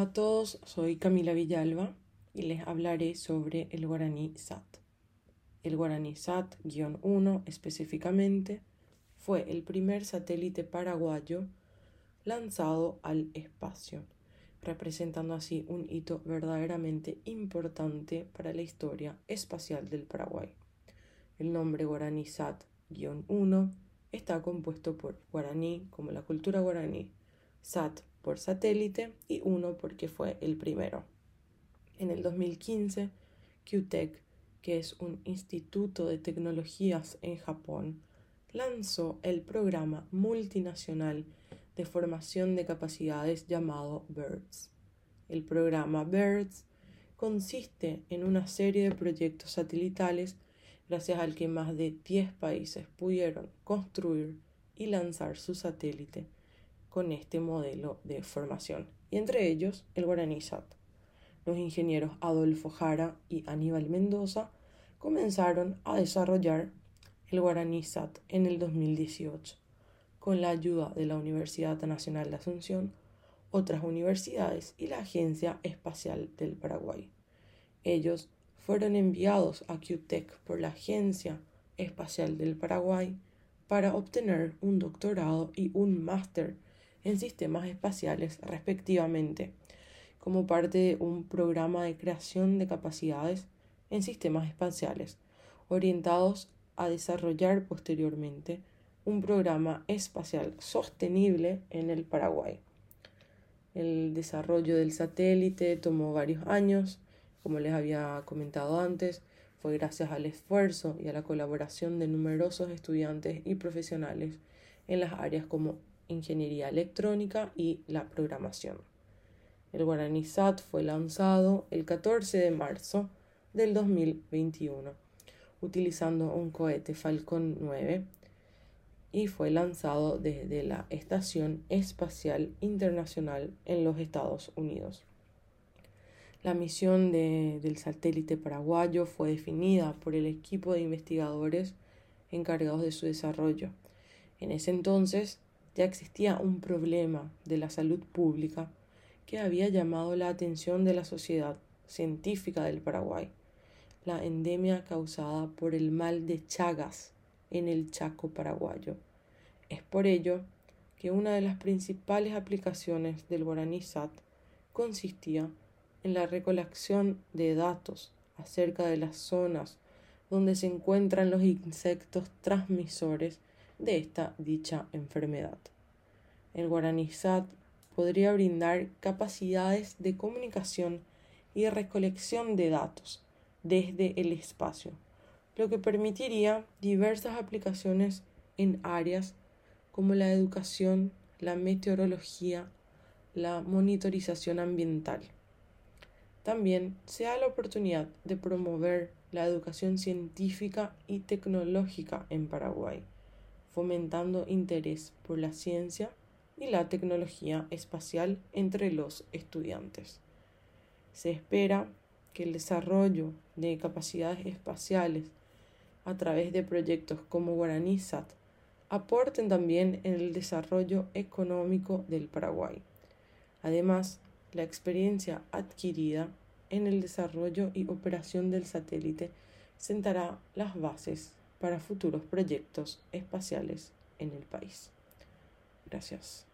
A todos, soy Camila Villalba y les hablaré sobre el guaraní SAT. El guaraní SAT-1 específicamente fue el primer satélite paraguayo lanzado al espacio, representando así un hito verdaderamente importante para la historia espacial del Paraguay. El nombre guaraní SAT-1 está compuesto por guaraní como la cultura guaraní, SAT por satélite y uno porque fue el primero. En el 2015, QTech, que es un instituto de tecnologías en Japón, lanzó el programa multinacional de formación de capacidades llamado BIRDS. El programa BIRDS consiste en una serie de proyectos satelitales gracias al que más de 10 países pudieron construir y lanzar su satélite con este modelo de formación, y entre ellos el guaraní SAT. Los ingenieros Adolfo Jara y Aníbal Mendoza comenzaron a desarrollar el guaraní SAT en el 2018, con la ayuda de la Universidad Nacional de Asunción, otras universidades y la Agencia Espacial del Paraguay. Ellos fueron enviados a QTEC por la Agencia Espacial del Paraguay para obtener un doctorado y un máster en sistemas espaciales respectivamente, como parte de un programa de creación de capacidades en sistemas espaciales, orientados a desarrollar posteriormente un programa espacial sostenible en el Paraguay. El desarrollo del satélite tomó varios años, como les había comentado antes, fue gracias al esfuerzo y a la colaboración de numerosos estudiantes y profesionales en las áreas como ingeniería electrónica y la programación. El Guaraní SAT fue lanzado el 14 de marzo del 2021 utilizando un cohete Falcon 9 y fue lanzado desde la Estación Espacial Internacional en los Estados Unidos. La misión del satélite paraguayo fue definida por el equipo de investigadores encargados de su desarrollo. En ese entonces ya existía un problema de la salud pública que había llamado la atención de la sociedad científica del Paraguay, la endemia causada por el mal de Chagas en el Chaco paraguayo. Es por ello que una de las principales aplicaciones del guaraní consistía en la recolección de datos acerca de las zonas donde se encuentran los insectos transmisores de esta dicha enfermedad. El guaranizat podría brindar capacidades de comunicación y recolección de datos desde el espacio, lo que permitiría diversas aplicaciones en áreas como la educación, la meteorología, la monitorización ambiental. También se da la oportunidad de promover la educación científica y tecnológica en Paraguay fomentando interés por la ciencia y la tecnología espacial entre los estudiantes. Se espera que el desarrollo de capacidades espaciales a través de proyectos como Guaraní-SAT aporten también en el desarrollo económico del Paraguay. Además, la experiencia adquirida en el desarrollo y operación del satélite sentará las bases para futuros proyectos espaciales en el país. Gracias.